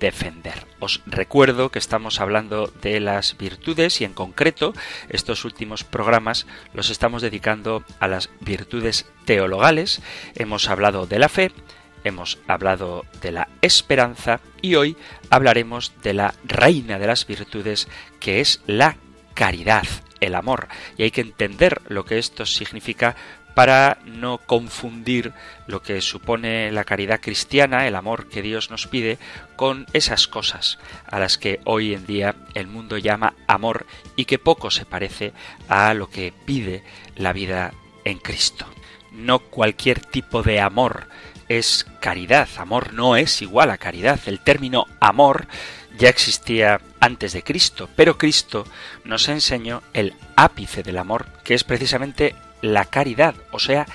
defender. Os recuerdo que estamos hablando de las virtudes y en concreto estos últimos programas los estamos dedicando a las virtudes teologales. Hemos hablado de la fe, hemos hablado de la esperanza y hoy hablaremos de la reina de las virtudes que es la caridad, el amor. Y hay que entender lo que esto significa para no confundir lo que supone la caridad cristiana, el amor que Dios nos pide, con esas cosas a las que hoy en día el mundo llama amor y que poco se parece a lo que pide la vida en Cristo. No cualquier tipo de amor es caridad, amor no es igual a caridad. El término amor ya existía antes de Cristo, pero Cristo nos enseñó el ápice del amor, que es precisamente la caridad, o sea,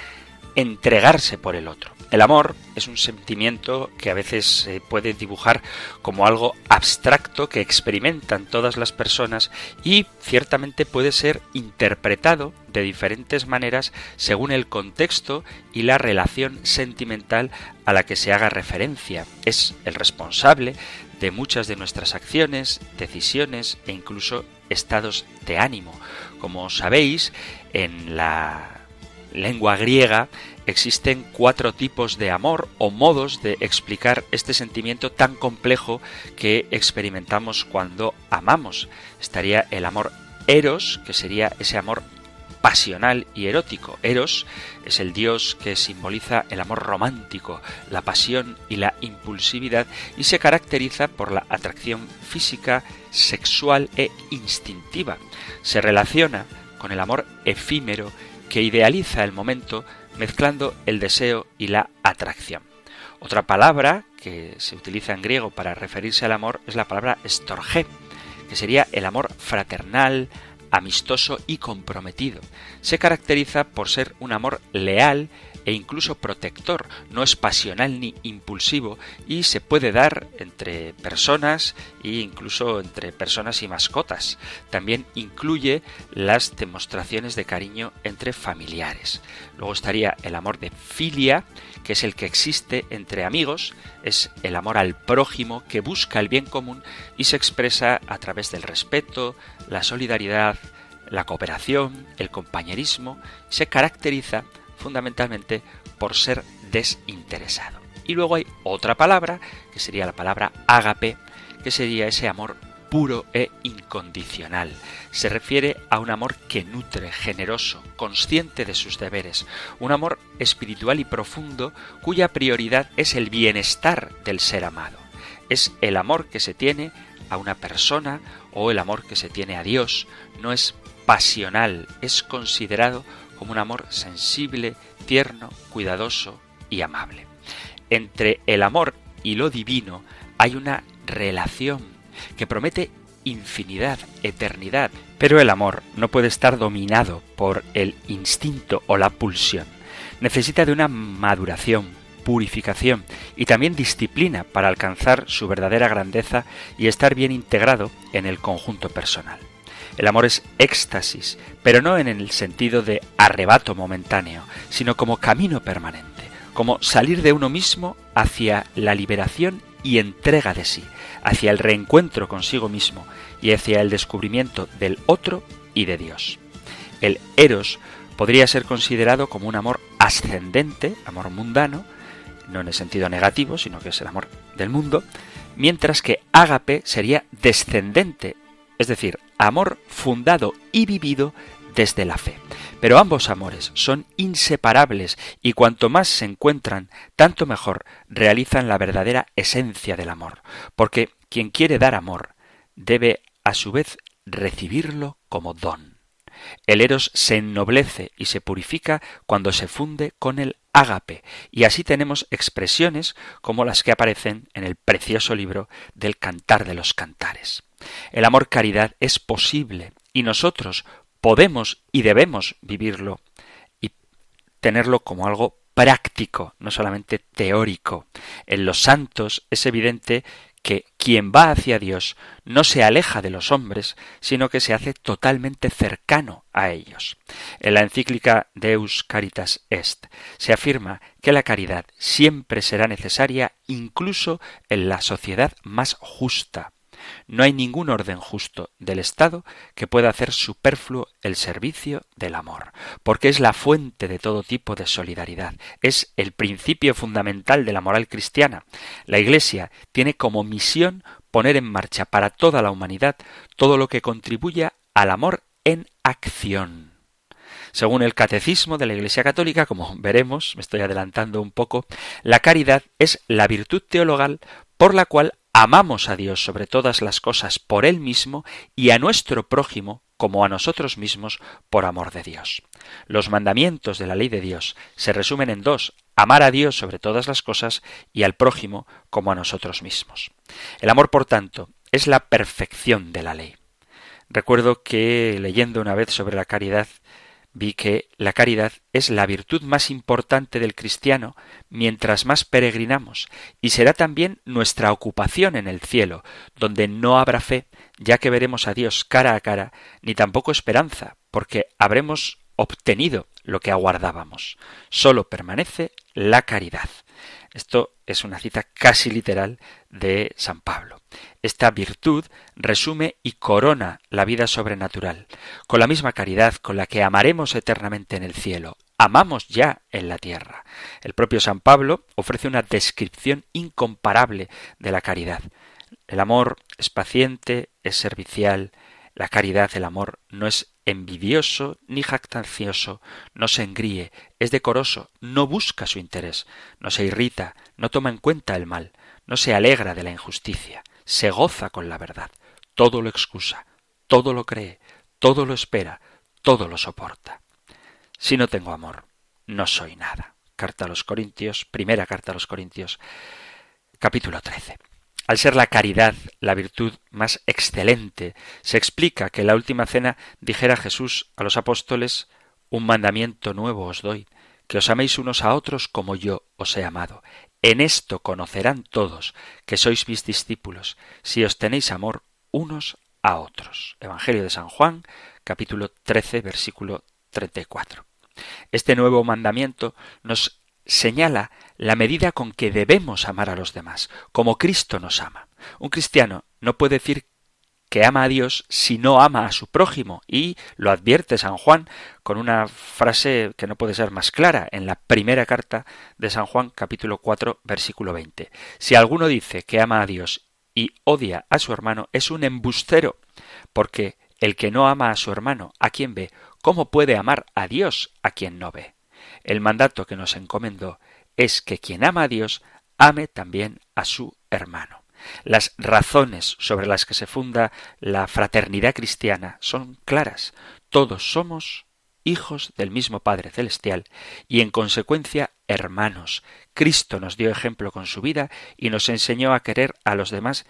entregarse por el otro. El amor es un sentimiento que a veces se puede dibujar como algo abstracto que experimentan todas las personas y ciertamente puede ser interpretado de diferentes maneras según el contexto y la relación sentimental a la que se haga referencia. Es el responsable de muchas de nuestras acciones, decisiones e incluso estados de ánimo. Como sabéis, en la lengua griega existen cuatro tipos de amor o modos de explicar este sentimiento tan complejo que experimentamos cuando amamos. Estaría el amor eros, que sería ese amor pasional y erótico. Eros es el dios que simboliza el amor romántico, la pasión y la impulsividad y se caracteriza por la atracción física, sexual e instintiva. Se relaciona con el amor efímero que idealiza el momento mezclando el deseo y la atracción. Otra palabra que se utiliza en griego para referirse al amor es la palabra estorge, que sería el amor fraternal, amistoso y comprometido. Se caracteriza por ser un amor leal e incluso protector, no es pasional ni impulsivo y se puede dar entre personas e incluso entre personas y mascotas. También incluye las demostraciones de cariño entre familiares. Luego estaría el amor de filia, que es el que existe entre amigos, es el amor al prójimo que busca el bien común y se expresa a través del respeto, la solidaridad, la cooperación, el compañerismo, se caracteriza fundamentalmente por ser desinteresado. Y luego hay otra palabra, que sería la palabra ágape, que sería ese amor puro e incondicional. Se refiere a un amor que nutre, generoso, consciente de sus deberes, un amor espiritual y profundo cuya prioridad es el bienestar del ser amado. Es el amor que se tiene a una persona o el amor que se tiene a Dios, no es pasional, es considerado como un amor sensible, tierno, cuidadoso y amable. Entre el amor y lo divino hay una relación que promete infinidad, eternidad, pero el amor no puede estar dominado por el instinto o la pulsión. Necesita de una maduración, purificación y también disciplina para alcanzar su verdadera grandeza y estar bien integrado en el conjunto personal. El amor es éxtasis, pero no en el sentido de arrebato momentáneo, sino como camino permanente, como salir de uno mismo hacia la liberación y entrega de sí, hacia el reencuentro consigo mismo y hacia el descubrimiento del otro y de Dios. El eros podría ser considerado como un amor ascendente, amor mundano, no en el sentido negativo, sino que es el amor del mundo, mientras que ágape sería descendente, es decir, amor fundado y vivido desde la fe. Pero ambos amores son inseparables y cuanto más se encuentran, tanto mejor realizan la verdadera esencia del amor, porque quien quiere dar amor debe a su vez recibirlo como don. El eros se ennoblece y se purifica cuando se funde con el ágape, y así tenemos expresiones como las que aparecen en el precioso libro del Cantar de los Cantares. El amor caridad es posible y nosotros podemos y debemos vivirlo y tenerlo como algo práctico, no solamente teórico. En los santos es evidente que quien va hacia Dios no se aleja de los hombres, sino que se hace totalmente cercano a ellos. En la encíclica Deus Caritas Est se afirma que la caridad siempre será necesaria incluso en la sociedad más justa, no hay ningún orden justo del Estado que pueda hacer superfluo el servicio del amor, porque es la fuente de todo tipo de solidaridad, es el principio fundamental de la moral cristiana. La Iglesia tiene como misión poner en marcha para toda la humanidad todo lo que contribuya al amor en acción. Según el catecismo de la Iglesia Católica, como veremos, me estoy adelantando un poco, la caridad es la virtud teologal por la cual amamos a Dios sobre todas las cosas por Él mismo y a nuestro prójimo como a nosotros mismos por amor de Dios. Los mandamientos de la ley de Dios se resumen en dos, amar a Dios sobre todas las cosas y al prójimo como a nosotros mismos. El amor, por tanto, es la perfección de la ley. Recuerdo que leyendo una vez sobre la caridad vi que la caridad es la virtud más importante del cristiano mientras más peregrinamos, y será también nuestra ocupación en el cielo, donde no habrá fe, ya que veremos a Dios cara a cara, ni tampoco esperanza, porque habremos obtenido lo que aguardábamos. Solo permanece la caridad. Esto es una cita casi literal de San Pablo. Esta virtud resume y corona la vida sobrenatural, con la misma caridad con la que amaremos eternamente en el cielo. Amamos ya en la tierra. El propio San Pablo ofrece una descripción incomparable de la caridad. El amor es paciente, es servicial, la caridad, el amor, no es envidioso ni jactancioso, no se engríe, es decoroso, no busca su interés, no se irrita, no toma en cuenta el mal, no se alegra de la injusticia, se goza con la verdad, todo lo excusa, todo lo cree, todo lo espera, todo lo soporta. Si no tengo amor, no soy nada. Carta a los Corintios, primera carta a los Corintios, capítulo 13. Al ser la caridad la virtud más excelente, se explica que en la última cena dijera Jesús a los apóstoles Un mandamiento nuevo os doy, que os améis unos a otros como yo os he amado. En esto conocerán todos que sois mis discípulos, si os tenéis amor unos a otros. Evangelio de San Juan, capítulo 13, versículo 34. Este nuevo mandamiento nos señala la medida con que debemos amar a los demás, como Cristo nos ama. Un cristiano no puede decir que ama a Dios si no ama a su prójimo, y lo advierte San Juan con una frase que no puede ser más clara en la primera carta de San Juan capítulo 4 versículo 20. Si alguno dice que ama a Dios y odia a su hermano, es un embustero, porque el que no ama a su hermano, a quien ve, ¿cómo puede amar a Dios a quien no ve? El mandato que nos encomendó es que quien ama a Dios ame también a su hermano. Las razones sobre las que se funda la fraternidad cristiana son claras. Todos somos hijos del mismo Padre Celestial y en consecuencia hermanos. Cristo nos dio ejemplo con su vida y nos enseñó a querer a los demás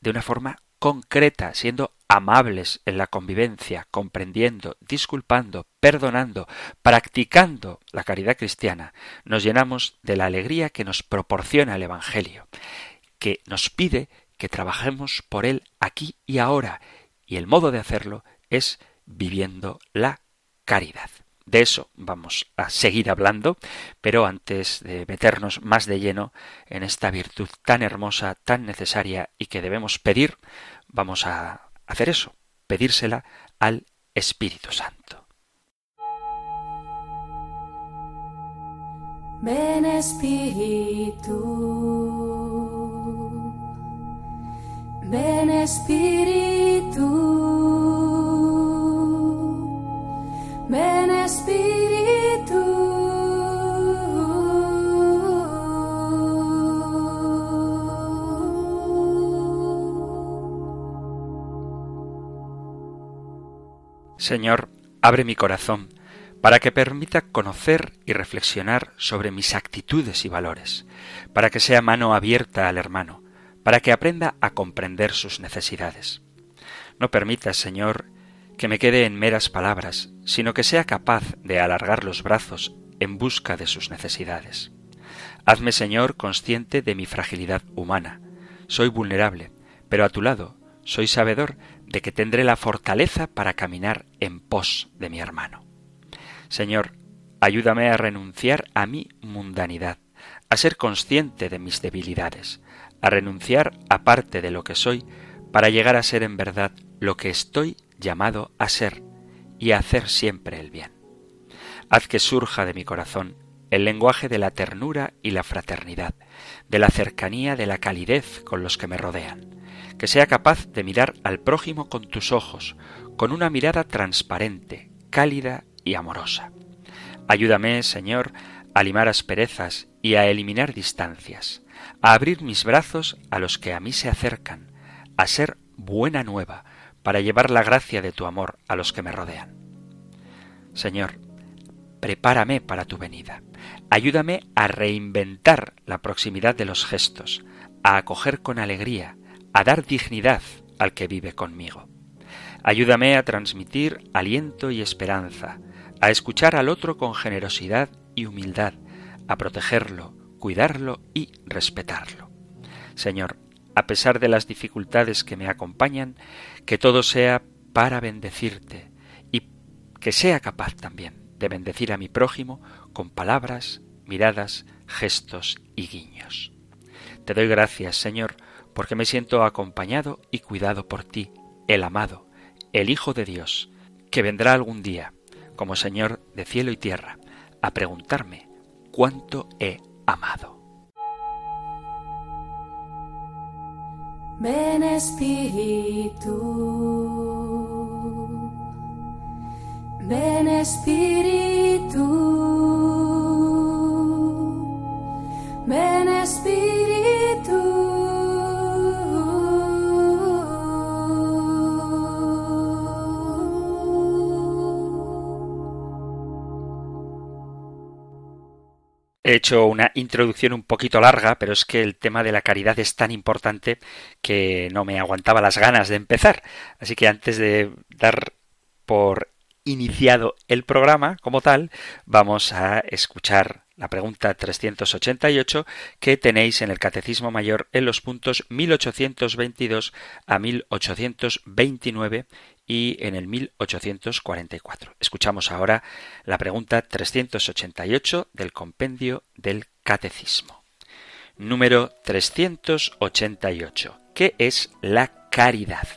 de una forma concreta, siendo amables en la convivencia, comprendiendo, disculpando, perdonando, practicando la caridad cristiana, nos llenamos de la alegría que nos proporciona el Evangelio, que nos pide que trabajemos por él aquí y ahora, y el modo de hacerlo es viviendo la caridad. De eso vamos a seguir hablando, pero antes de meternos más de lleno en esta virtud tan hermosa, tan necesaria y que debemos pedir, vamos a hacer eso, pedírsela al Espíritu Santo. Ven Espíritu, ven Espíritu. Señor, abre mi corazón para que permita conocer y reflexionar sobre mis actitudes y valores, para que sea mano abierta al hermano, para que aprenda a comprender sus necesidades. No permitas, Señor, que me quede en meras palabras, sino que sea capaz de alargar los brazos en busca de sus necesidades. Hazme, Señor, consciente de mi fragilidad humana. Soy vulnerable, pero a tu lado soy sabedor de que tendré la fortaleza para caminar en pos de mi hermano. Señor, ayúdame a renunciar a mi mundanidad, a ser consciente de mis debilidades, a renunciar a parte de lo que soy para llegar a ser en verdad lo que estoy llamado a ser y a hacer siempre el bien. Haz que surja de mi corazón el lenguaje de la ternura y la fraternidad, de la cercanía, de la calidez con los que me rodean, que sea capaz de mirar al prójimo con tus ojos, con una mirada transparente, cálida y amorosa. Ayúdame, Señor, a limar asperezas y a eliminar distancias, a abrir mis brazos a los que a mí se acercan, a ser buena nueva, para llevar la gracia de tu amor a los que me rodean. Señor, prepárame para tu venida. Ayúdame a reinventar la proximidad de los gestos, a acoger con alegría, a dar dignidad al que vive conmigo. Ayúdame a transmitir aliento y esperanza, a escuchar al otro con generosidad y humildad, a protegerlo, cuidarlo y respetarlo. Señor, a pesar de las dificultades que me acompañan, que todo sea para bendecirte y que sea capaz también de bendecir a mi prójimo con palabras, miradas, gestos y guiños. Te doy gracias, Señor, porque me siento acompañado y cuidado por ti, el amado, el Hijo de Dios, que vendrá algún día como Señor de cielo y tierra, a preguntarme cuánto he amado. Ven Espíritu, ven Espíritu, ven Espíritu. He hecho una introducción un poquito larga, pero es que el tema de la caridad es tan importante que no me aguantaba las ganas de empezar. Así que antes de dar por iniciado el programa como tal, vamos a escuchar la pregunta 388 que tenéis en el Catecismo Mayor en los puntos 1822 a 1829 y en el 1844. Escuchamos ahora la pregunta 388 del compendio del Catecismo. Número 388. ¿Qué es la caridad?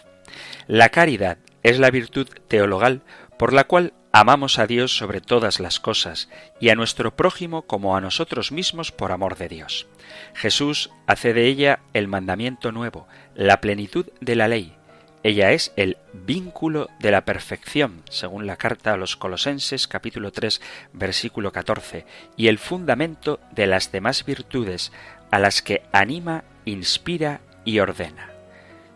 La caridad es la virtud teologal por la cual amamos a Dios sobre todas las cosas y a nuestro prójimo como a nosotros mismos por amor de Dios. Jesús hace de ella el mandamiento nuevo, la plenitud de la ley. Ella es el vínculo de la perfección, según la carta a los Colosenses capítulo 3 versículo 14, y el fundamento de las demás virtudes, a las que anima, inspira y ordena.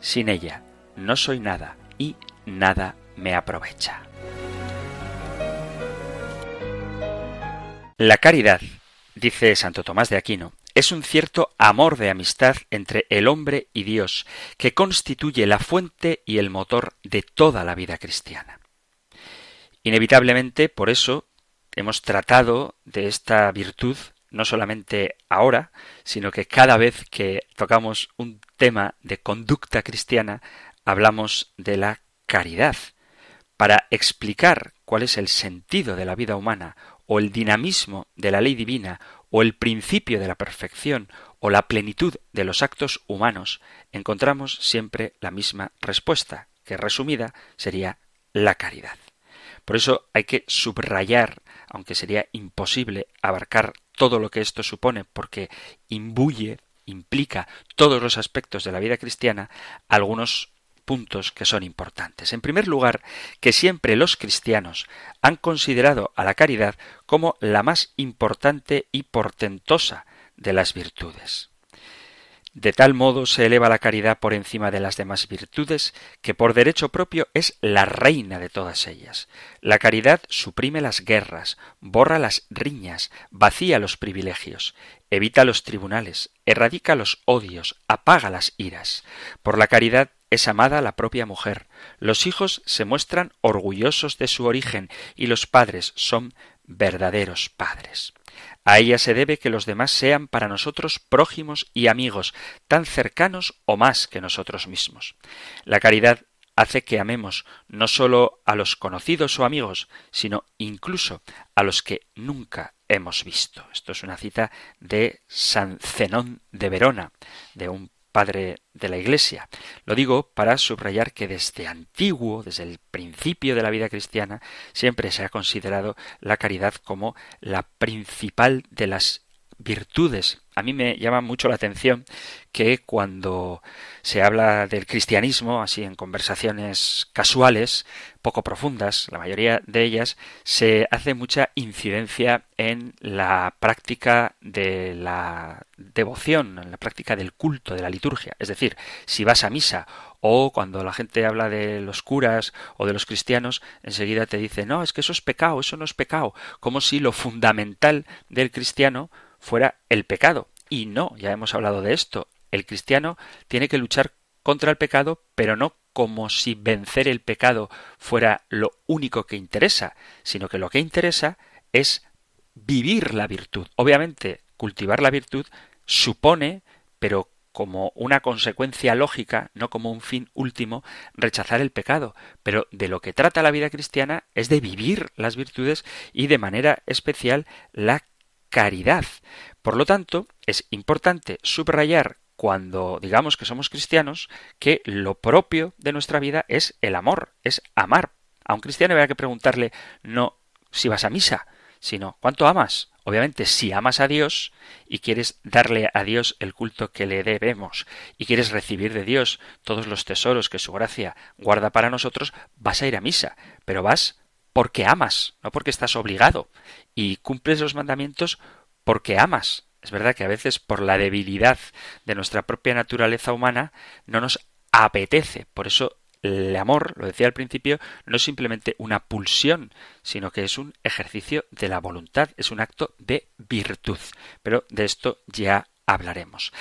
Sin ella no soy nada y nada me aprovecha. La caridad, dice Santo Tomás de Aquino, es un cierto amor de amistad entre el hombre y Dios, que constituye la fuente y el motor de toda la vida cristiana. Inevitablemente, por eso, hemos tratado de esta virtud no solamente ahora, sino que cada vez que tocamos un tema de conducta cristiana, hablamos de la caridad, para explicar cuál es el sentido de la vida humana o el dinamismo de la ley divina, o el principio de la perfección, o la plenitud de los actos humanos, encontramos siempre la misma respuesta, que resumida sería la caridad. Por eso hay que subrayar, aunque sería imposible abarcar todo lo que esto supone, porque imbuye, implica todos los aspectos de la vida cristiana, algunos puntos que son importantes. En primer lugar, que siempre los cristianos han considerado a la caridad como la más importante y portentosa de las virtudes. De tal modo se eleva la caridad por encima de las demás virtudes, que por derecho propio es la reina de todas ellas. La caridad suprime las guerras, borra las riñas, vacía los privilegios, evita los tribunales, erradica los odios, apaga las iras. Por la caridad es amada la propia mujer. Los hijos se muestran orgullosos de su origen y los padres son verdaderos padres. A ella se debe que los demás sean para nosotros prójimos y amigos, tan cercanos o más que nosotros mismos. La caridad hace que amemos no sólo a los conocidos o amigos, sino incluso a los que nunca hemos visto. Esto es una cita de San Zenón de Verona, de un padre de la Iglesia. Lo digo para subrayar que desde antiguo, desde el principio de la vida cristiana, siempre se ha considerado la caridad como la principal de las virtudes. A mí me llama mucho la atención que cuando se habla del cristianismo, así en conversaciones casuales, poco profundas, la mayoría de ellas, se hace mucha incidencia en la práctica de la devoción, en la práctica del culto, de la liturgia. Es decir, si vas a misa o cuando la gente habla de los curas o de los cristianos, enseguida te dice, no, es que eso es pecado, eso no es pecado, como si lo fundamental del cristiano fuera el pecado. Y no, ya hemos hablado de esto. El cristiano tiene que luchar contra el pecado, pero no como si vencer el pecado fuera lo único que interesa, sino que lo que interesa es vivir la virtud. Obviamente, cultivar la virtud supone, pero como una consecuencia lógica, no como un fin último, rechazar el pecado. Pero de lo que trata la vida cristiana es de vivir las virtudes y de manera especial la caridad. Por lo tanto, es importante subrayar cuando digamos que somos cristianos que lo propio de nuestra vida es el amor, es amar. A un cristiano habría que preguntarle no si vas a misa, sino ¿cuánto amas? Obviamente, si amas a Dios y quieres darle a Dios el culto que le debemos y quieres recibir de Dios todos los tesoros que su gracia guarda para nosotros, vas a ir a misa, pero vas porque amas, no porque estás obligado, y cumples los mandamientos porque amas. Es verdad que a veces por la debilidad de nuestra propia naturaleza humana no nos apetece. Por eso el amor, lo decía al principio, no es simplemente una pulsión, sino que es un ejercicio de la voluntad, es un acto de virtud. Pero de esto ya hablaremos.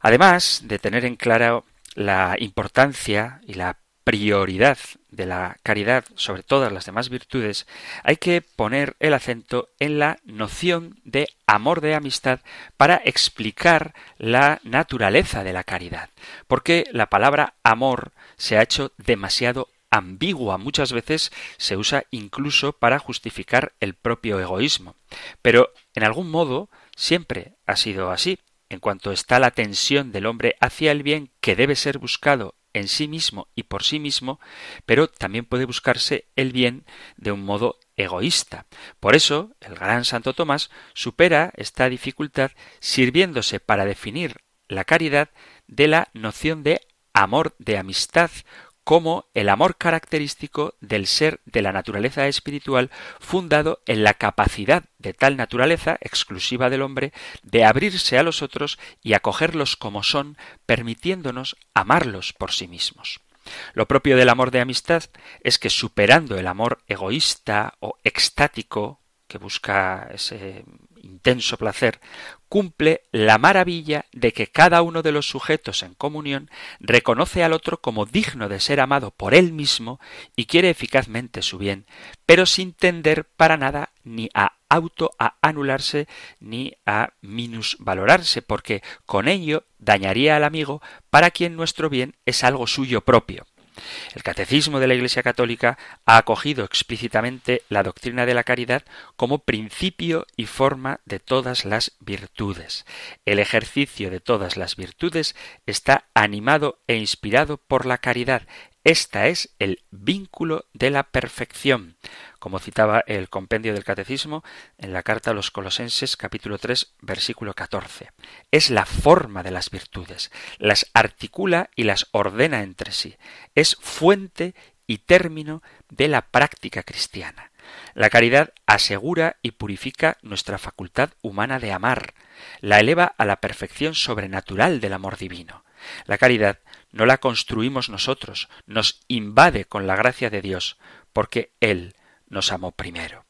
Además de tener en claro la importancia y la prioridad de la caridad sobre todas las demás virtudes, hay que poner el acento en la noción de amor de amistad para explicar la naturaleza de la caridad, porque la palabra amor se ha hecho demasiado ambigua, muchas veces se usa incluso para justificar el propio egoísmo, pero en algún modo siempre ha sido así. En cuanto está la tensión del hombre hacia el bien que debe ser buscado en sí mismo y por sí mismo, pero también puede buscarse el bien de un modo egoísta. Por eso, el gran Santo Tomás supera esta dificultad sirviéndose para definir la caridad de la noción de amor de amistad como el amor característico del ser de la naturaleza espiritual fundado en la capacidad de tal naturaleza exclusiva del hombre de abrirse a los otros y acogerlos como son, permitiéndonos amarlos por sí mismos. Lo propio del amor de amistad es que superando el amor egoísta o extático que busca ese intenso placer, cumple la maravilla de que cada uno de los sujetos en comunión reconoce al otro como digno de ser amado por él mismo y quiere eficazmente su bien, pero sin tender para nada ni a auto a anularse ni a minusvalorarse, porque con ello dañaría al amigo para quien nuestro bien es algo suyo propio. El Catecismo de la Iglesia Católica ha acogido explícitamente la doctrina de la caridad como principio y forma de todas las virtudes. El ejercicio de todas las virtudes está animado e inspirado por la caridad, esta es el vínculo de la perfección, como citaba el compendio del Catecismo en la carta a los Colosenses capítulo 3 versículo 14. Es la forma de las virtudes, las articula y las ordena entre sí. Es fuente y término de la práctica cristiana. La caridad asegura y purifica nuestra facultad humana de amar, la eleva a la perfección sobrenatural del amor divino. La caridad no la construimos nosotros, nos invade con la gracia de Dios, porque Él nos amó primero.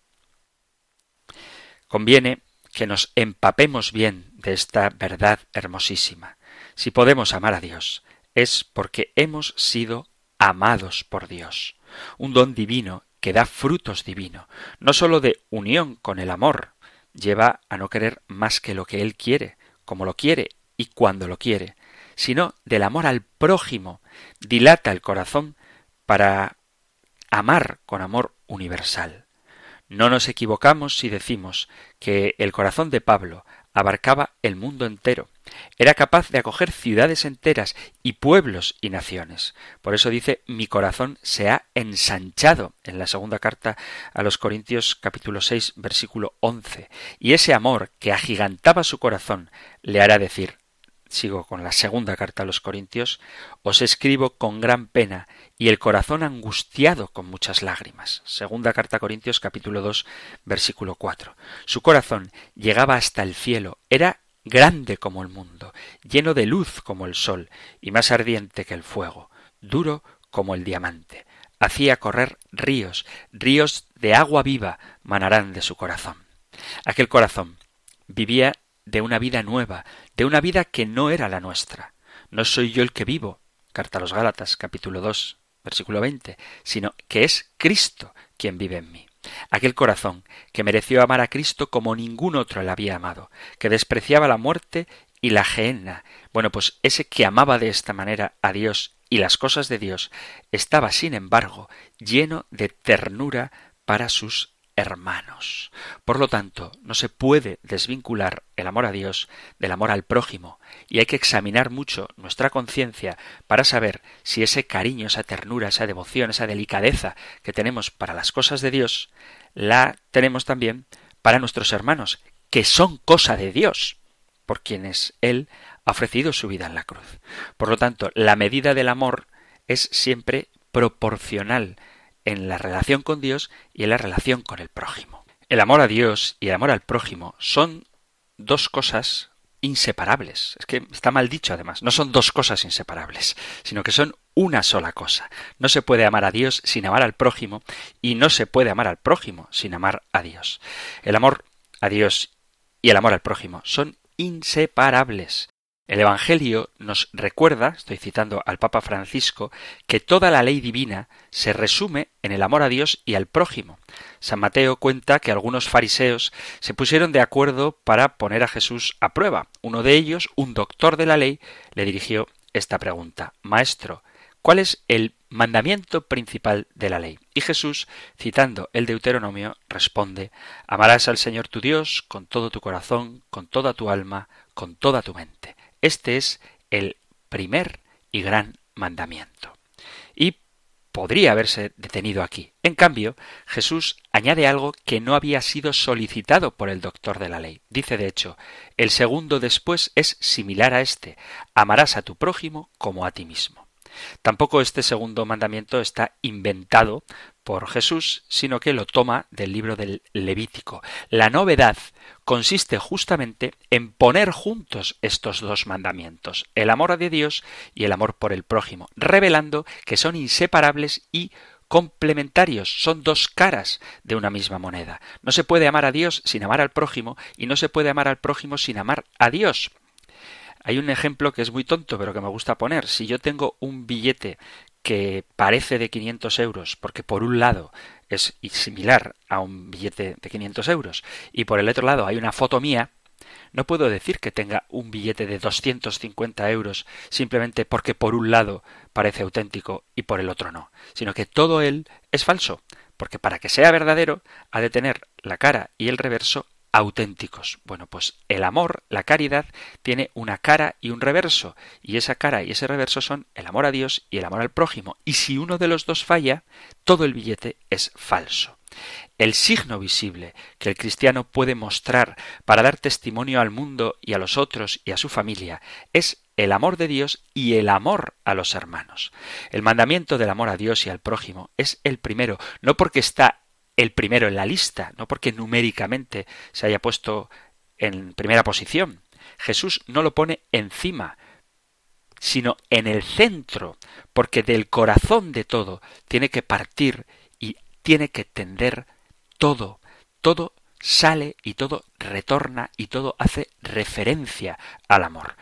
Conviene que nos empapemos bien de esta verdad hermosísima. Si podemos amar a Dios, es porque hemos sido amados por Dios, un don divino que da frutos divino, no sólo de unión con el amor, lleva a no querer más que lo que Él quiere, como lo quiere y cuando lo quiere, sino del amor al prójimo, dilata el corazón para amar con amor universal. No nos equivocamos si decimos que el corazón de Pablo abarcaba el mundo entero. Era capaz de acoger ciudades enteras y pueblos y naciones. Por eso dice mi corazón se ha ensanchado en la segunda carta a los Corintios capítulo 6 versículo 11. Y ese amor que agigantaba su corazón le hará decir sigo con la segunda carta a los Corintios, os escribo con gran pena y el corazón angustiado con muchas lágrimas. Segunda carta a Corintios capítulo 2 versículo 4. Su corazón llegaba hasta el cielo, era grande como el mundo, lleno de luz como el sol y más ardiente que el fuego, duro como el diamante. Hacía correr ríos, ríos de agua viva manarán de su corazón. Aquel corazón vivía de una vida nueva, de una vida que no era la nuestra. No soy yo el que vivo, carta a los Gálatas, capítulo 2, versículo 20, sino que es Cristo quien vive en mí. Aquel corazón que mereció amar a Cristo como ningún otro le había amado, que despreciaba la muerte y la gehenna. Bueno, pues ese que amaba de esta manera a Dios y las cosas de Dios estaba, sin embargo, lleno de ternura para sus hermanos. Por lo tanto, no se puede desvincular el amor a Dios del amor al prójimo, y hay que examinar mucho nuestra conciencia para saber si ese cariño, esa ternura, esa devoción, esa delicadeza que tenemos para las cosas de Dios, la tenemos también para nuestros hermanos, que son cosa de Dios, por quienes Él ha ofrecido su vida en la cruz. Por lo tanto, la medida del amor es siempre proporcional en la relación con Dios y en la relación con el prójimo. El amor a Dios y el amor al prójimo son dos cosas inseparables. Es que está mal dicho además. No son dos cosas inseparables, sino que son una sola cosa. No se puede amar a Dios sin amar al prójimo y no se puede amar al prójimo sin amar a Dios. El amor a Dios y el amor al prójimo son inseparables. El Evangelio nos recuerda, estoy citando al Papa Francisco, que toda la ley divina se resume en el amor a Dios y al prójimo. San Mateo cuenta que algunos fariseos se pusieron de acuerdo para poner a Jesús a prueba. Uno de ellos, un doctor de la ley, le dirigió esta pregunta Maestro, ¿cuál es el mandamiento principal de la ley? Y Jesús, citando el Deuteronomio, responde Amarás al Señor tu Dios con todo tu corazón, con toda tu alma, con toda tu mente. Este es el primer y gran mandamiento. Y podría haberse detenido aquí. En cambio, Jesús añade algo que no había sido solicitado por el doctor de la ley. Dice, de hecho, el segundo después es similar a este, amarás a tu prójimo como a ti mismo. Tampoco este segundo mandamiento está inventado por Jesús, sino que lo toma del libro del Levítico. La novedad consiste justamente en poner juntos estos dos mandamientos, el amor de Dios y el amor por el prójimo, revelando que son inseparables y complementarios, son dos caras de una misma moneda. No se puede amar a Dios sin amar al prójimo y no se puede amar al prójimo sin amar a Dios. Hay un ejemplo que es muy tonto, pero que me gusta poner. Si yo tengo un billete que parece de 500 euros, porque por un lado es similar a un billete de 500 euros y por el otro lado hay una foto mía, no puedo decir que tenga un billete de 250 euros simplemente porque por un lado parece auténtico y por el otro no, sino que todo él es falso, porque para que sea verdadero ha de tener la cara y el reverso auténticos. Bueno, pues el amor, la caridad, tiene una cara y un reverso, y esa cara y ese reverso son el amor a Dios y el amor al prójimo, y si uno de los dos falla, todo el billete es falso. El signo visible que el cristiano puede mostrar para dar testimonio al mundo y a los otros y a su familia es el amor de Dios y el amor a los hermanos. El mandamiento del amor a Dios y al prójimo es el primero, no porque está el primero en la lista, no porque numéricamente se haya puesto en primera posición. Jesús no lo pone encima, sino en el centro, porque del corazón de todo tiene que partir y tiene que tender todo, todo sale y todo retorna y todo hace referencia al amor.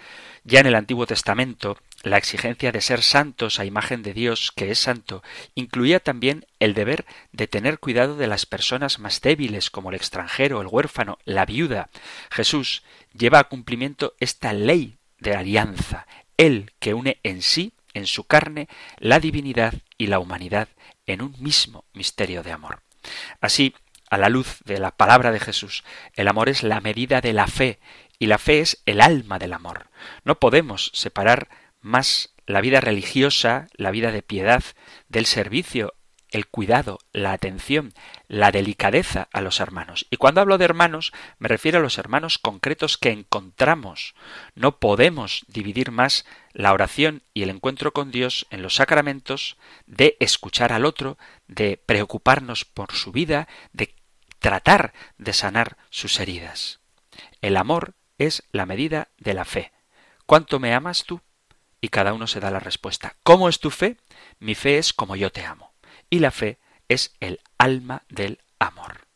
Ya en el Antiguo Testamento, la exigencia de ser santos a imagen de Dios, que es santo, incluía también el deber de tener cuidado de las personas más débiles, como el extranjero, el huérfano, la viuda. Jesús lleva a cumplimiento esta ley de alianza, él que une en sí, en su carne, la divinidad y la humanidad en un mismo misterio de amor. Así, a la luz de la palabra de Jesús, el amor es la medida de la fe y la fe es el alma del amor. No podemos separar más la vida religiosa, la vida de piedad, del servicio, el cuidado, la atención, la delicadeza a los hermanos. Y cuando hablo de hermanos, me refiero a los hermanos concretos que encontramos. No podemos dividir más la oración y el encuentro con Dios en los sacramentos de escuchar al otro, de preocuparnos por su vida, de tratar de sanar sus heridas. El amor es la medida de la fe. ¿Cuánto me amas tú? Y cada uno se da la respuesta. ¿Cómo es tu fe? Mi fe es como yo te amo. Y la fe es el alma del amor.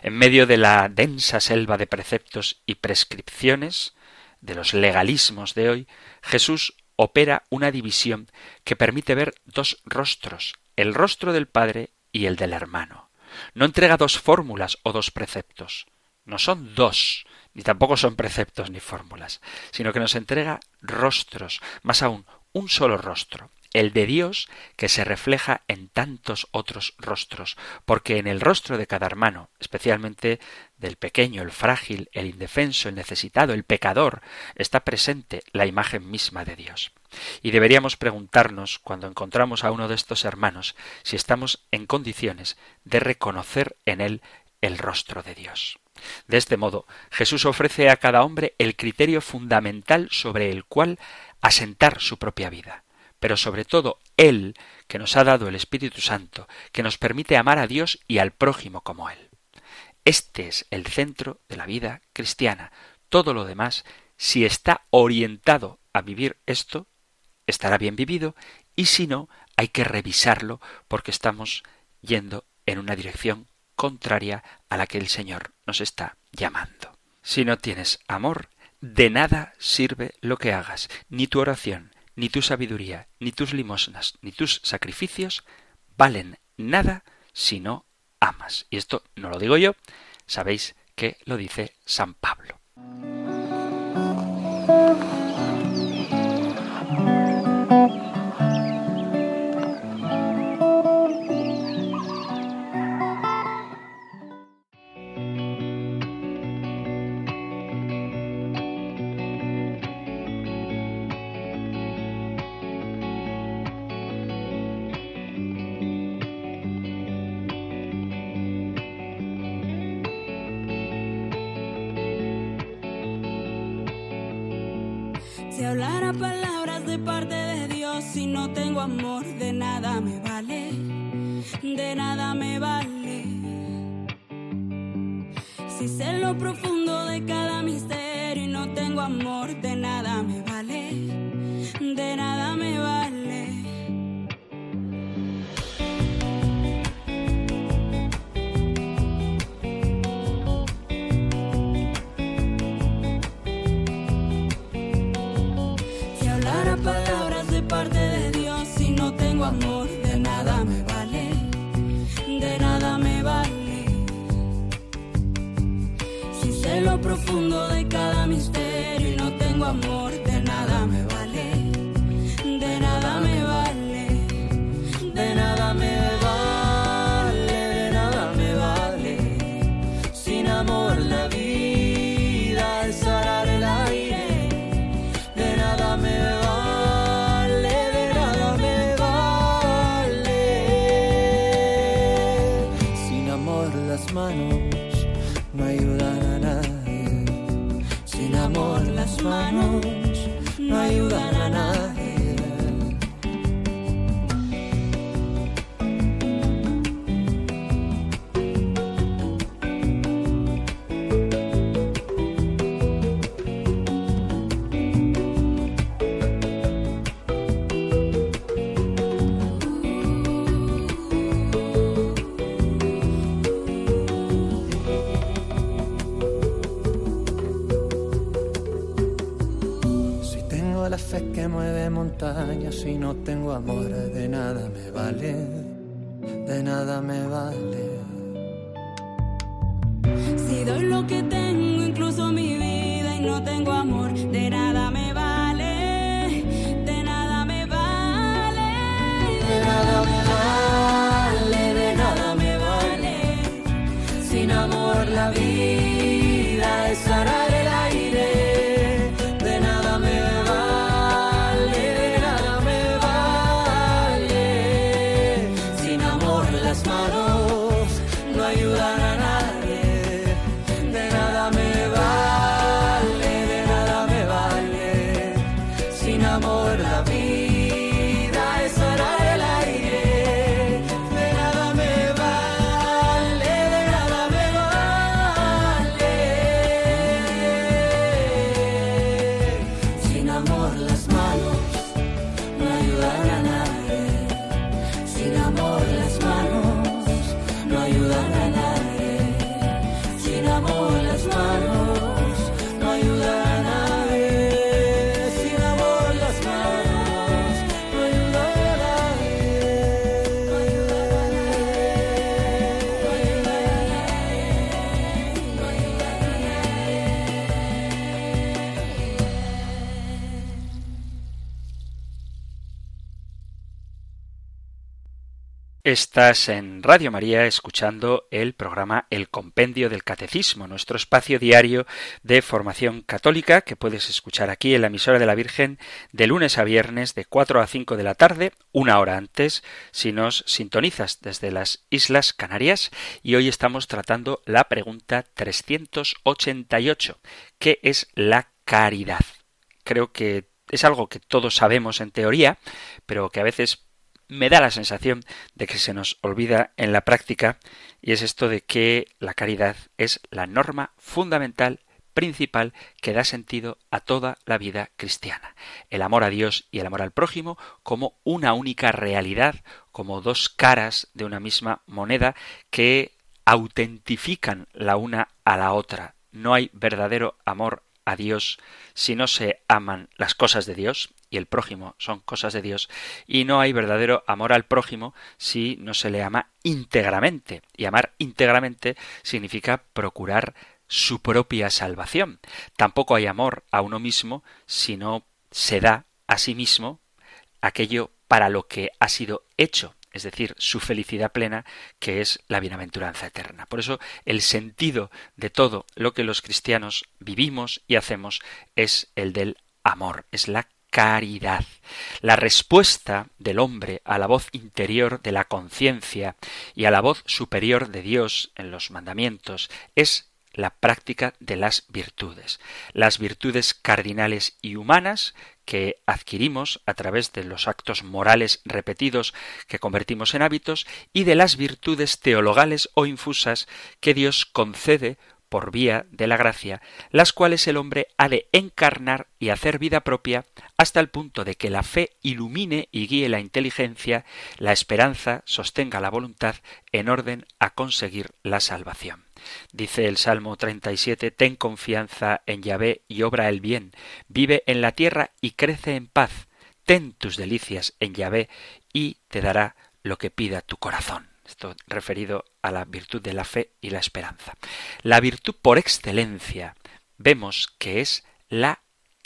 En medio de la densa selva de preceptos y prescripciones, de los legalismos de hoy, Jesús opera una división que permite ver dos rostros, el rostro del Padre y el del hermano. No entrega dos fórmulas o dos preceptos. No son dos, ni tampoco son preceptos ni fórmulas, sino que nos entrega rostros, más aún, un solo rostro, el de Dios que se refleja en tantos otros rostros, porque en el rostro de cada hermano, especialmente del pequeño, el frágil, el indefenso, el necesitado, el pecador, está presente la imagen misma de Dios. Y deberíamos preguntarnos, cuando encontramos a uno de estos hermanos, si estamos en condiciones de reconocer en él el rostro de Dios. De este modo, Jesús ofrece a cada hombre el criterio fundamental sobre el cual asentar su propia vida pero sobre todo Él, que nos ha dado el Espíritu Santo, que nos permite amar a Dios y al prójimo como Él. Este es el centro de la vida cristiana. Todo lo demás, si está orientado a vivir esto, estará bien vivido, y si no, hay que revisarlo porque estamos yendo en una dirección contraria a la que el Señor nos está llamando. Si no tienes amor, de nada sirve lo que hagas, ni tu oración, ni tu sabiduría, ni tus limosnas, ni tus sacrificios valen nada si no amas. Y esto no lo digo yo, sabéis que lo dice San Pablo. profundo de cada misterio y no tengo amor. Si no tengo amor, de nada me vale, de nada me vale. Estás en Radio María escuchando el programa El Compendio del Catecismo, nuestro espacio diario de formación católica que puedes escuchar aquí en la emisora de la Virgen de lunes a viernes de 4 a 5 de la tarde, una hora antes, si nos sintonizas desde las Islas Canarias. Y hoy estamos tratando la pregunta 388, ¿qué es la caridad? Creo que es algo que todos sabemos en teoría, pero que a veces me da la sensación de que se nos olvida en la práctica y es esto de que la caridad es la norma fundamental principal que da sentido a toda la vida cristiana. El amor a Dios y el amor al prójimo como una única realidad, como dos caras de una misma moneda que autentifican la una a la otra. No hay verdadero amor a Dios si no se aman las cosas de Dios, y el prójimo son cosas de Dios, y no hay verdadero amor al prójimo si no se le ama íntegramente. Y amar íntegramente significa procurar su propia salvación. Tampoco hay amor a uno mismo si no se da a sí mismo aquello para lo que ha sido hecho, es decir, su felicidad plena, que es la bienaventuranza eterna. Por eso el sentido de todo lo que los cristianos vivimos y hacemos es el del amor, es la caridad. La respuesta del hombre a la voz interior de la conciencia y a la voz superior de Dios en los mandamientos es la práctica de las virtudes. Las virtudes cardinales y humanas que adquirimos a través de los actos morales repetidos que convertimos en hábitos y de las virtudes teologales o infusas que Dios concede por vía de la gracia, las cuales el hombre ha de encarnar y hacer vida propia hasta el punto de que la fe ilumine y guíe la inteligencia, la esperanza sostenga la voluntad en orden a conseguir la salvación. Dice el Salmo 37, Ten confianza en Yahvé y obra el bien, vive en la tierra y crece en paz, ten tus delicias en Yahvé y te dará lo que pida tu corazón. Esto referido a la virtud de la fe y la esperanza. La virtud por excelencia vemos que es la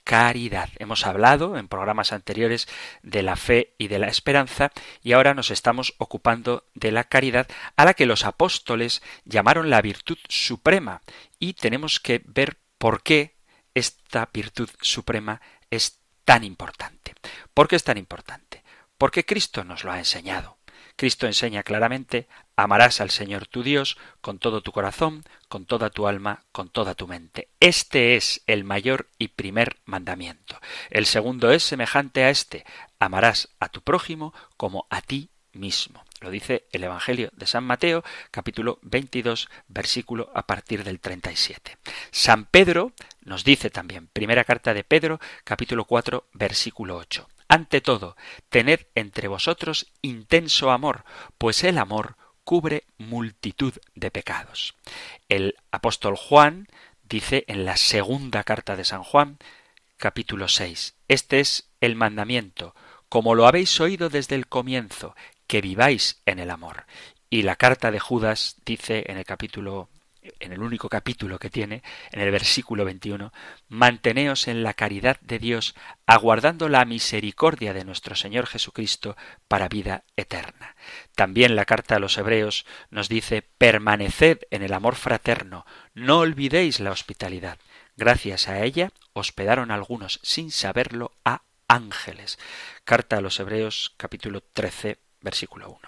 caridad. Hemos hablado en programas anteriores de la fe y de la esperanza y ahora nos estamos ocupando de la caridad a la que los apóstoles llamaron la virtud suprema y tenemos que ver por qué esta virtud suprema es tan importante. ¿Por qué es tan importante? Porque Cristo nos lo ha enseñado. Cristo enseña claramente amarás al Señor tu Dios con todo tu corazón, con toda tu alma, con toda tu mente. Este es el mayor y primer mandamiento. El segundo es semejante a este, amarás a tu prójimo como a ti mismo. Lo dice el Evangelio de San Mateo, capítulo 22, versículo a partir del 37. San Pedro nos dice también, primera carta de Pedro, capítulo 4, versículo 8. Ante todo, tened entre vosotros intenso amor, pues el amor cubre multitud de pecados. El apóstol Juan dice en la segunda carta de San Juan, capítulo 6, Este es el mandamiento, como lo habéis oído desde el comienzo, que viváis en el amor. Y la carta de Judas dice en el capítulo en el único capítulo que tiene, en el versículo 21, manteneos en la caridad de Dios, aguardando la misericordia de nuestro Señor Jesucristo para vida eterna. También la carta a los Hebreos nos dice, permaneced en el amor fraterno, no olvidéis la hospitalidad. Gracias a ella hospedaron algunos, sin saberlo, a ángeles. Carta a los Hebreos capítulo 13 versículo 1.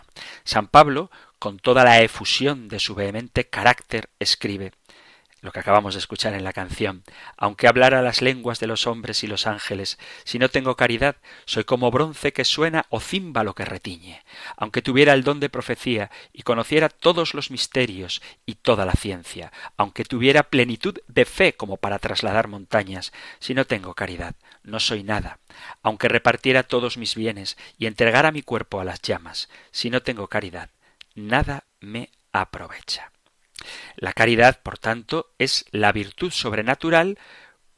San Pablo, con toda la efusión de su vehemente carácter, escribe lo que acabamos de escuchar en la canción, aunque hablara las lenguas de los hombres y los ángeles, si no tengo caridad, soy como bronce que suena o címbalo que retiñe, aunque tuviera el don de profecía y conociera todos los misterios y toda la ciencia, aunque tuviera plenitud de fe como para trasladar montañas, si no tengo caridad, no soy nada, aunque repartiera todos mis bienes y entregara mi cuerpo a las llamas, si no tengo caridad, nada me aprovecha. La caridad, por tanto, es la virtud sobrenatural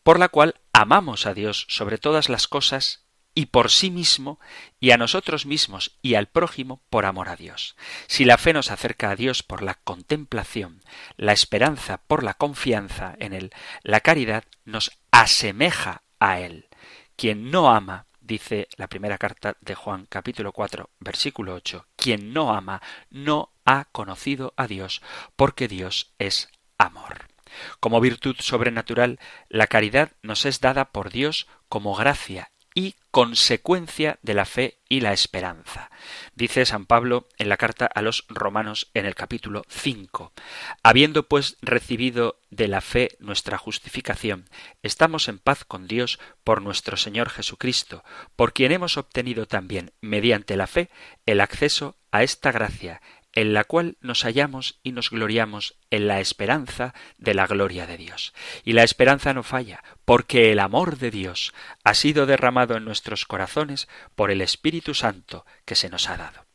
por la cual amamos a Dios sobre todas las cosas y por sí mismo y a nosotros mismos y al prójimo por amor a Dios. Si la fe nos acerca a Dios por la contemplación, la esperanza por la confianza en Él, la caridad nos asemeja a Él. Quien no ama dice la primera carta de Juan capítulo 4 versículo 8, quien no ama no ha conocido a Dios, porque Dios es amor. Como virtud sobrenatural, la caridad nos es dada por Dios como gracia y consecuencia de la fe y la esperanza. Dice San Pablo en la carta a los romanos en el capítulo 5. Habiendo pues recibido de la fe nuestra justificación, estamos en paz con Dios por nuestro Señor Jesucristo, por quien hemos obtenido también, mediante la fe, el acceso a esta gracia en la cual nos hallamos y nos gloriamos en la esperanza de la gloria de Dios. Y la esperanza no falla, porque el amor de Dios ha sido derramado en nuestros corazones por el Espíritu Santo que se nos ha dado.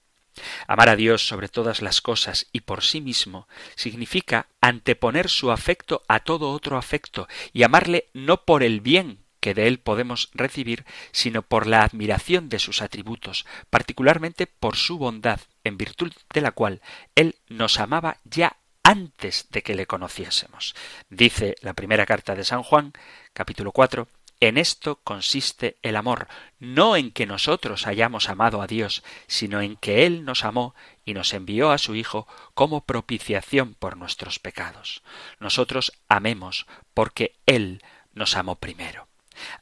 Amar a Dios sobre todas las cosas y por sí mismo significa anteponer su afecto a todo otro afecto y amarle no por el bien que de él podemos recibir, sino por la admiración de sus atributos, particularmente por su bondad, en virtud de la cual él nos amaba ya antes de que le conociésemos. Dice la primera carta de San Juan, capítulo 4, en esto consiste el amor, no en que nosotros hayamos amado a Dios, sino en que Él nos amó y nos envió a su Hijo como propiciación por nuestros pecados. Nosotros amemos porque Él nos amó primero.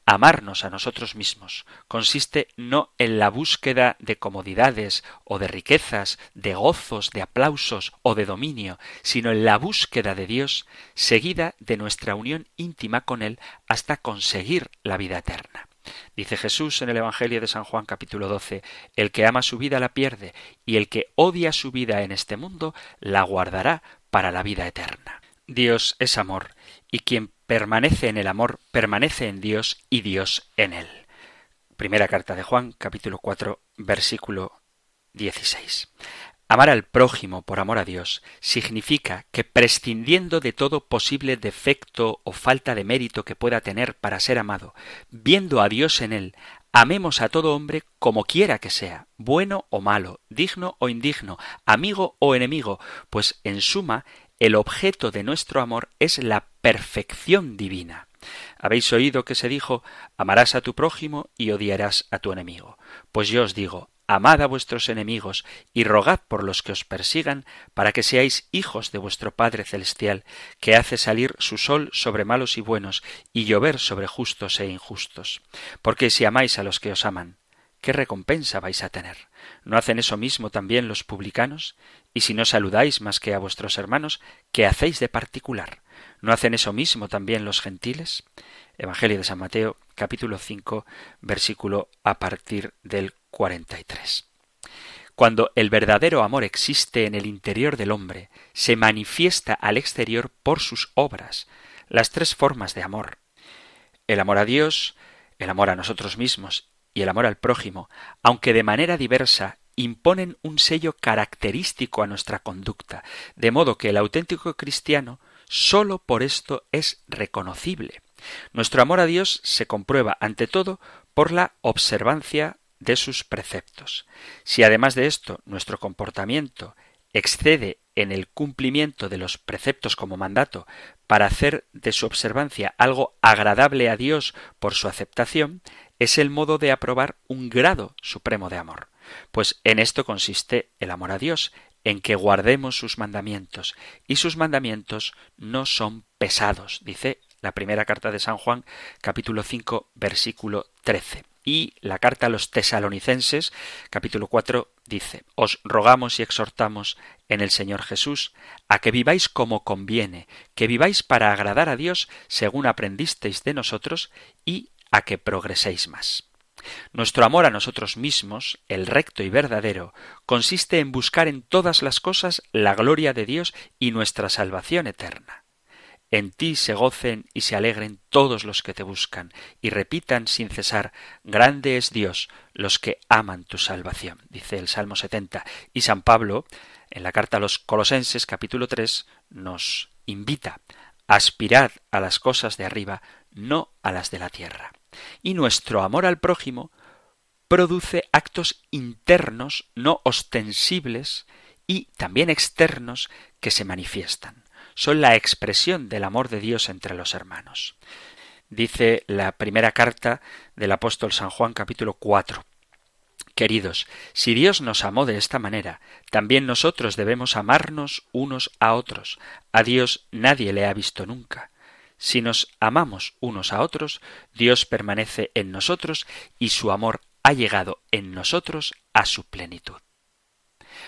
Amarnos a nosotros mismos consiste no en la búsqueda de comodidades o de riquezas, de gozos, de aplausos o de dominio, sino en la búsqueda de Dios, seguida de nuestra unión íntima con Él hasta conseguir la vida eterna. Dice Jesús en el Evangelio de San Juan capítulo 12, El que ama su vida la pierde, y el que odia su vida en este mundo la guardará para la vida eterna. Dios es amor, y quien permanece en el amor, permanece en Dios y Dios en él. Primera carta de Juan, capítulo 4, versículo 16. Amar al prójimo por amor a Dios significa que prescindiendo de todo posible defecto o falta de mérito que pueda tener para ser amado, viendo a Dios en él, amemos a todo hombre como quiera que sea, bueno o malo, digno o indigno, amigo o enemigo, pues en suma el objeto de nuestro amor es la perfección divina. Habéis oído que se dijo amarás a tu prójimo y odiarás a tu enemigo. Pues yo os digo, amad a vuestros enemigos y rogad por los que os persigan, para que seáis hijos de vuestro Padre Celestial, que hace salir su sol sobre malos y buenos, y llover sobre justos e injustos. Porque si amáis a los que os aman, ¿qué recompensa vais a tener? ¿No hacen eso mismo también los publicanos? Y si no saludáis más que a vuestros hermanos, ¿qué hacéis de particular? ¿No hacen eso mismo también los gentiles? Evangelio de San Mateo, capítulo 5, versículo a partir del 43. Cuando el verdadero amor existe en el interior del hombre, se manifiesta al exterior por sus obras, las tres formas de amor. El amor a Dios, el amor a nosotros mismos y el amor al prójimo, aunque de manera diversa, imponen un sello característico a nuestra conducta, de modo que el auténtico cristiano sólo por esto es reconocible. Nuestro amor a Dios se comprueba ante todo por la observancia de sus preceptos. Si además de esto nuestro comportamiento excede en el cumplimiento de los preceptos como mandato para hacer de su observancia algo agradable a Dios por su aceptación, es el modo de aprobar un grado supremo de amor. Pues en esto consiste el amor a Dios, en que guardemos sus mandamientos, y sus mandamientos no son pesados, dice la primera carta de San Juan, capítulo 5, versículo 13. Y la carta a los tesalonicenses, capítulo 4, dice, Os rogamos y exhortamos en el Señor Jesús a que viváis como conviene, que viváis para agradar a Dios según aprendisteis de nosotros y a que progreséis más. Nuestro amor a nosotros mismos, el recto y verdadero, consiste en buscar en todas las cosas la gloria de Dios y nuestra salvación eterna. En ti se gocen y se alegren todos los que te buscan, y repitan sin cesar, Grande es Dios, los que aman tu salvación, dice el Salmo 70. Y San Pablo, en la carta a los Colosenses capítulo 3, nos invita, aspirad a las cosas de arriba, no a las de la tierra. Y nuestro amor al prójimo produce actos internos, no ostensibles, y también externos que se manifiestan son la expresión del amor de Dios entre los hermanos. Dice la primera carta del apóstol San Juan capítulo 4. Queridos, si Dios nos amó de esta manera, también nosotros debemos amarnos unos a otros. A Dios nadie le ha visto nunca. Si nos amamos unos a otros, Dios permanece en nosotros y su amor ha llegado en nosotros a su plenitud.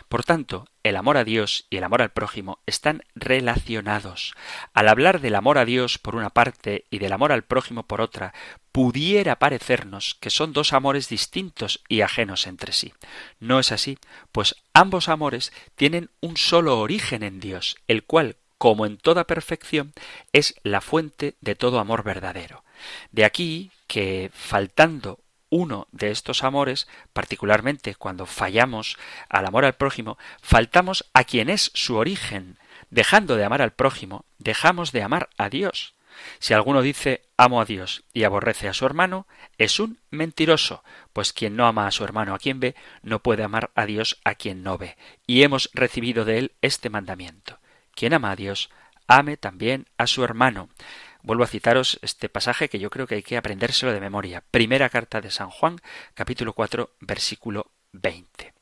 Por tanto, el amor a Dios y el amor al prójimo están relacionados. Al hablar del amor a Dios por una parte y del amor al prójimo por otra, pudiera parecernos que son dos amores distintos y ajenos entre sí. No es así, pues ambos amores tienen un solo origen en Dios, el cual, como en toda perfección, es la fuente de todo amor verdadero. De aquí que, faltando uno de estos amores, particularmente cuando fallamos al amor al prójimo, faltamos a quien es su origen. Dejando de amar al prójimo, dejamos de amar a Dios. Si alguno dice amo a Dios y aborrece a su hermano, es un mentiroso, pues quien no ama a su hermano a quien ve, no puede amar a Dios a quien no ve. Y hemos recibido de él este mandamiento. Quien ama a Dios, ame también a su hermano. Vuelvo a citaros este pasaje que yo creo que hay que aprendérselo de memoria. Primera carta de San Juan, capítulo 4, versículo 20.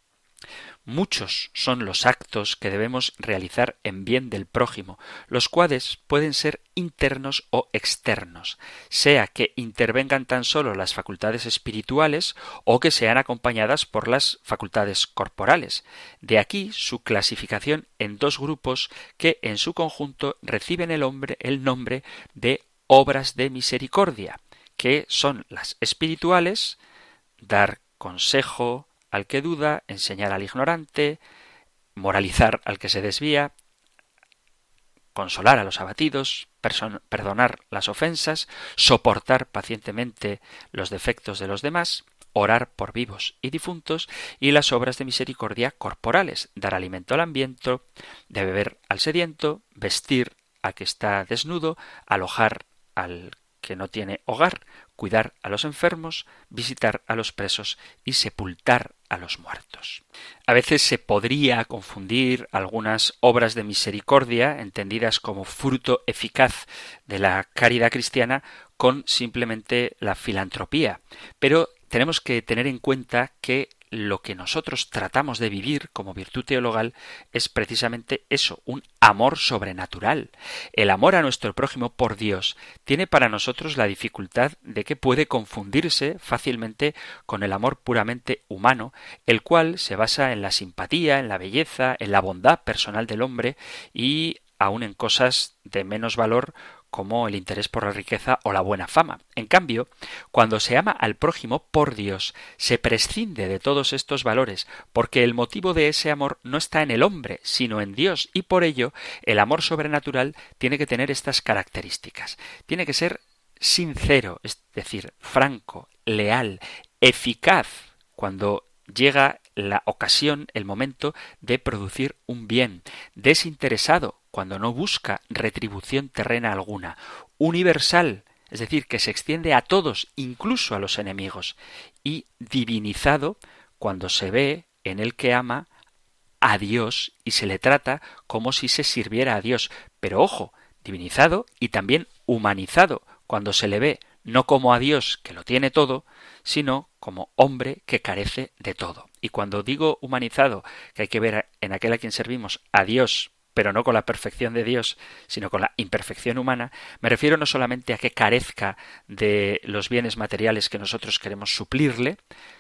Muchos son los actos que debemos realizar en bien del prójimo, los cuales pueden ser internos o externos, sea que intervengan tan solo las facultades espirituales o que sean acompañadas por las facultades corporales. De aquí su clasificación en dos grupos que en su conjunto reciben el, hombre, el nombre de obras de misericordia, que son las espirituales, dar consejo, al que duda, enseñar al ignorante, moralizar al que se desvía, consolar a los abatidos, perdonar las ofensas, soportar pacientemente los defectos de los demás, orar por vivos y difuntos, y las obras de misericordia corporales, dar alimento al hambriento, de beber al sediento, vestir al que está desnudo, alojar al que no tiene hogar, cuidar a los enfermos, visitar a los presos y sepultar a los muertos. A veces se podría confundir algunas obras de misericordia, entendidas como fruto eficaz de la caridad cristiana, con simplemente la filantropía. Pero tenemos que tener en cuenta que lo que nosotros tratamos de vivir como virtud teologal es precisamente eso, un amor sobrenatural. El amor a nuestro prójimo por Dios tiene para nosotros la dificultad de que puede confundirse fácilmente con el amor puramente humano, el cual se basa en la simpatía, en la belleza, en la bondad personal del hombre y aun en cosas de menos valor como el interés por la riqueza o la buena fama. En cambio, cuando se ama al prójimo por Dios, se prescinde de todos estos valores, porque el motivo de ese amor no está en el hombre, sino en Dios, y por ello el amor sobrenatural tiene que tener estas características. Tiene que ser sincero, es decir, franco, leal, eficaz, cuando llega la ocasión, el momento de producir un bien, desinteresado, cuando no busca retribución terrena alguna, universal, es decir, que se extiende a todos, incluso a los enemigos, y divinizado cuando se ve en el que ama a Dios y se le trata como si se sirviera a Dios. Pero ojo, divinizado y también humanizado, cuando se le ve no como a Dios que lo tiene todo, sino como hombre que carece de todo. Y cuando digo humanizado, que hay que ver en aquel a quien servimos a Dios pero no con la perfección de Dios, sino con la imperfección humana, me refiero no solamente a que carezca de los bienes materiales que nosotros queremos suplirle,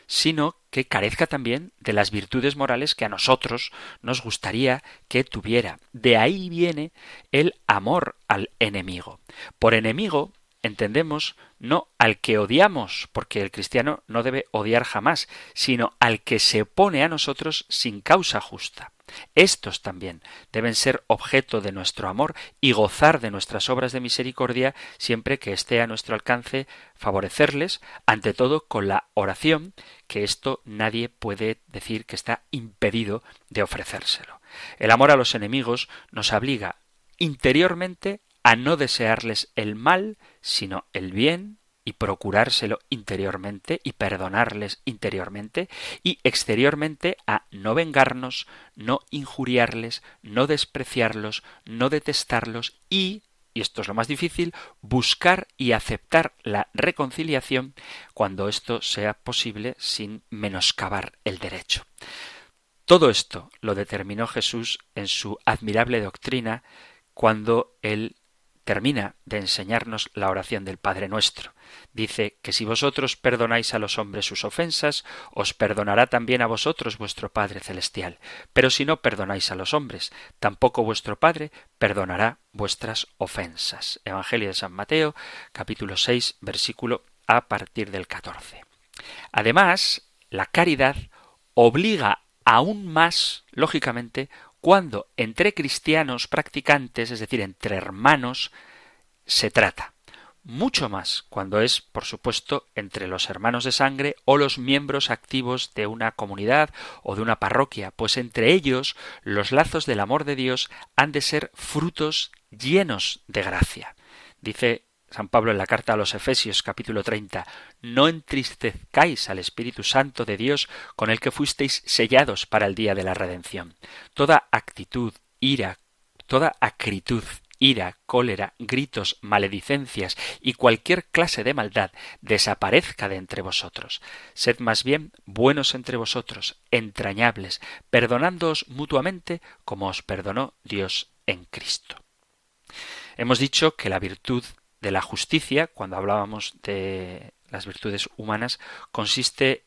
sino que carezca también de las virtudes morales que a nosotros nos gustaría que tuviera. De ahí viene el amor al enemigo. Por enemigo entendemos no al que odiamos, porque el cristiano no debe odiar jamás, sino al que se opone a nosotros sin causa justa. Estos también deben ser objeto de nuestro amor y gozar de nuestras obras de misericordia siempre que esté a nuestro alcance favorecerles, ante todo con la oración, que esto nadie puede decir que está impedido de ofrecérselo. El amor a los enemigos nos obliga interiormente a no desearles el mal, sino el bien, y procurárselo interiormente y perdonarles interiormente y exteriormente a no vengarnos, no injuriarles, no despreciarlos, no detestarlos y y esto es lo más difícil, buscar y aceptar la reconciliación cuando esto sea posible sin menoscabar el derecho. Todo esto lo determinó Jesús en su admirable doctrina cuando él termina de enseñarnos la oración del Padre nuestro. Dice que si vosotros perdonáis a los hombres sus ofensas, os perdonará también a vosotros vuestro Padre celestial. Pero si no perdonáis a los hombres, tampoco vuestro Padre perdonará vuestras ofensas. Evangelio de San Mateo, capítulo 6, versículo a partir del 14. Además, la caridad obliga aún más, lógicamente, cuando entre cristianos practicantes, es decir, entre hermanos, se trata. Mucho más cuando es, por supuesto, entre los hermanos de sangre o los miembros activos de una comunidad o de una parroquia, pues entre ellos los lazos del amor de Dios han de ser frutos llenos de gracia. Dice San Pablo en la carta a los Efesios capítulo 30, no entristezcáis al Espíritu Santo de Dios con el que fuisteis sellados para el día de la redención. Toda actitud, ira, toda acritud, ira, cólera, gritos, maledicencias y cualquier clase de maldad desaparezca de entre vosotros. Sed más bien buenos entre vosotros, entrañables, perdonándoos mutuamente como os perdonó Dios en Cristo. Hemos dicho que la virtud de la justicia, cuando hablábamos de las virtudes humanas, consiste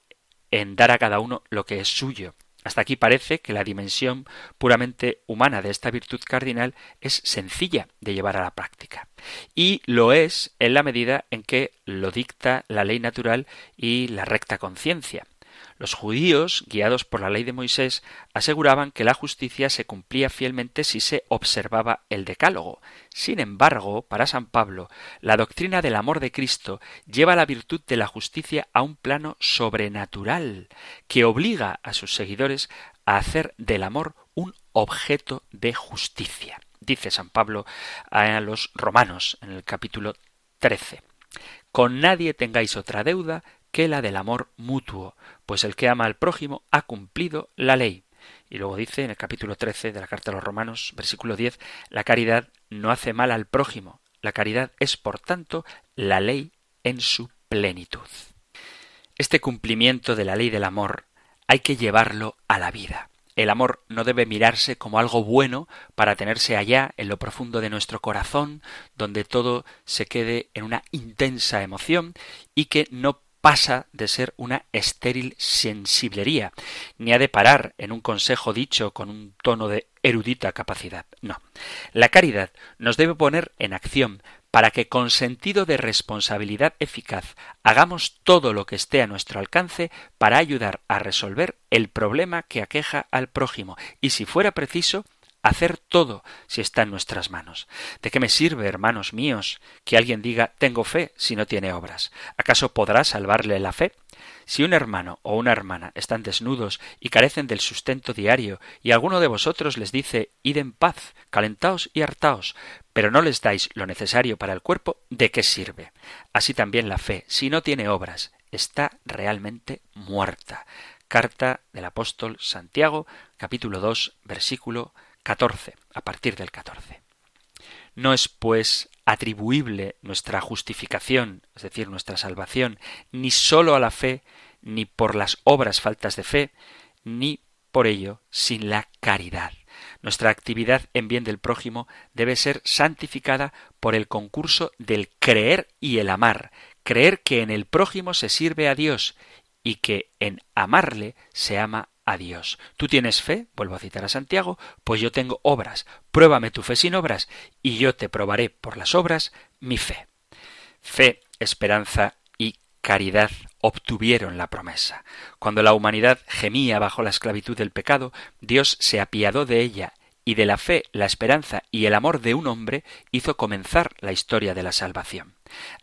en dar a cada uno lo que es suyo. Hasta aquí parece que la dimensión puramente humana de esta virtud cardinal es sencilla de llevar a la práctica. Y lo es en la medida en que lo dicta la ley natural y la recta conciencia. Los judíos, guiados por la ley de Moisés, aseguraban que la justicia se cumplía fielmente si se observaba el decálogo. Sin embargo, para San Pablo, la doctrina del amor de Cristo lleva la virtud de la justicia a un plano sobrenatural, que obliga a sus seguidores a hacer del amor un objeto de justicia. Dice San Pablo a los romanos en el capítulo 13. Con nadie tengáis otra deuda que la del amor mutuo, pues el que ama al prójimo ha cumplido la ley. Y luego dice en el capítulo 13 de la carta a los Romanos, versículo 10, la caridad no hace mal al prójimo. La caridad es, por tanto, la ley en su plenitud. Este cumplimiento de la ley del amor hay que llevarlo a la vida. El amor no debe mirarse como algo bueno para tenerse allá en lo profundo de nuestro corazón, donde todo se quede en una intensa emoción y que no pasa de ser una estéril sensiblería, ni ha de parar en un consejo dicho con un tono de erudita capacidad. No. La caridad nos debe poner en acción para que con sentido de responsabilidad eficaz hagamos todo lo que esté a nuestro alcance para ayudar a resolver el problema que aqueja al prójimo y si fuera preciso hacer todo si está en nuestras manos. ¿De qué me sirve, hermanos míos, que alguien diga tengo fe si no tiene obras? ¿Acaso podrá salvarle la fe? Si un hermano o una hermana están desnudos y carecen del sustento diario, y alguno de vosotros les dice id en paz, calentaos y hartaos, pero no les dais lo necesario para el cuerpo, ¿de qué sirve? Así también la fe, si no tiene obras, está realmente muerta. Carta del apóstol Santiago, capítulo 2, versículo 14, a partir del 14. No es, pues, atribuible nuestra justificación, es decir, nuestra salvación, ni sólo a la fe, ni por las obras faltas de fe, ni por ello sin la caridad. Nuestra actividad en bien del prójimo debe ser santificada por el concurso del creer y el amar, creer que en el prójimo se sirve a Dios y que en amarle se ama Dios. Tú tienes fe, vuelvo a citar a Santiago, pues yo tengo obras. Pruébame tu fe sin obras, y yo te probaré por las obras mi fe. Fe, esperanza y caridad obtuvieron la promesa. Cuando la humanidad gemía bajo la esclavitud del pecado, Dios se apiadó de ella y de la fe, la esperanza y el amor de un hombre hizo comenzar la historia de la salvación.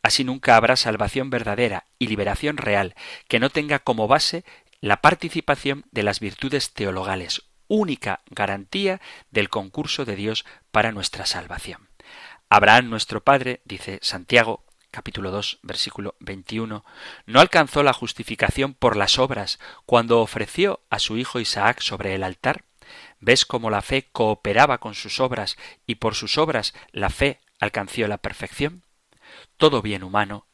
Así nunca habrá salvación verdadera y liberación real que no tenga como base la participación de las virtudes teologales, única garantía del concurso de Dios para nuestra salvación. Abraham nuestro Padre, dice Santiago, capítulo 2, versículo 21, no alcanzó la justificación por las obras cuando ofreció a su hijo Isaac sobre el altar. ¿Ves cómo la fe cooperaba con sus obras y por sus obras la fe alcanzó la perfección? Todo bien humano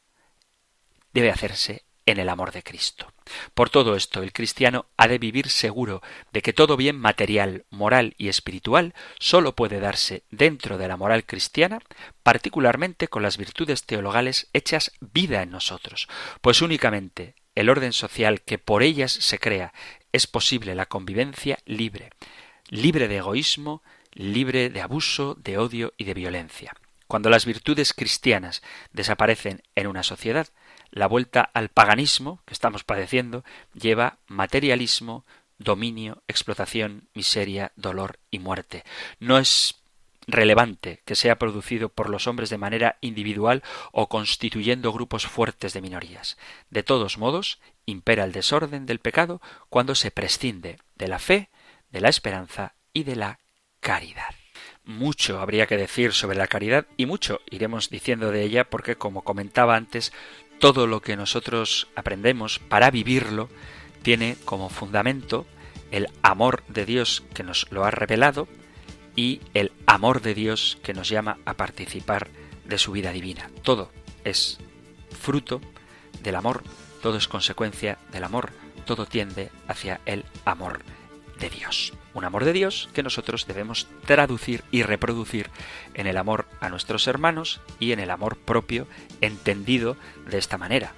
debe hacerse en el amor de Cristo. Por todo esto, el cristiano ha de vivir seguro de que todo bien material, moral y espiritual sólo puede darse dentro de la moral cristiana, particularmente con las virtudes teologales hechas vida en nosotros, pues únicamente el orden social que por ellas se crea es posible la convivencia libre, libre de egoísmo, libre de abuso, de odio y de violencia. Cuando las virtudes cristianas desaparecen en una sociedad, la vuelta al paganismo que estamos padeciendo lleva materialismo, dominio, explotación, miseria, dolor y muerte. No es relevante que sea producido por los hombres de manera individual o constituyendo grupos fuertes de minorías. De todos modos, impera el desorden del pecado cuando se prescinde de la fe, de la esperanza y de la caridad. Mucho habría que decir sobre la caridad y mucho iremos diciendo de ella porque, como comentaba antes, todo lo que nosotros aprendemos para vivirlo tiene como fundamento el amor de Dios que nos lo ha revelado y el amor de Dios que nos llama a participar de su vida divina. Todo es fruto del amor, todo es consecuencia del amor, todo tiende hacia el amor Dios. Un amor de Dios que nosotros debemos traducir y reproducir en el amor a nuestros hermanos y en el amor propio entendido de esta manera.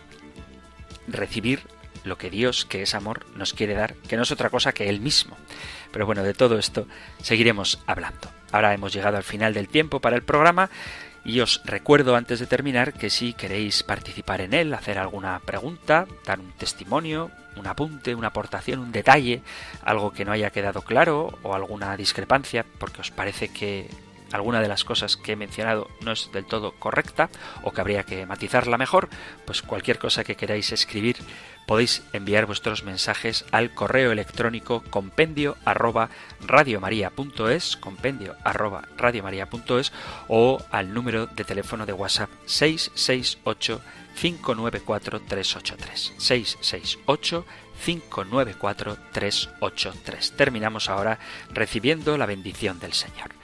Recibir lo que Dios, que es amor, nos quiere dar, que no es otra cosa que Él mismo. Pero bueno, de todo esto seguiremos hablando. Ahora hemos llegado al final del tiempo para el programa y os recuerdo antes de terminar que si queréis participar en él, hacer alguna pregunta, dar un testimonio, un apunte, una aportación, un detalle, algo que no haya quedado claro o alguna discrepancia, porque os parece que alguna de las cosas que he mencionado no es del todo correcta o que habría que matizarla mejor, pues cualquier cosa que queráis escribir podéis enviar vuestros mensajes al correo electrónico compendio arroba radiomaria.es, compendio arroba radiomaria.es o al número de teléfono de WhatsApp 668 594 383 668 594 383. Terminamos ahora recibiendo la bendición del Señor.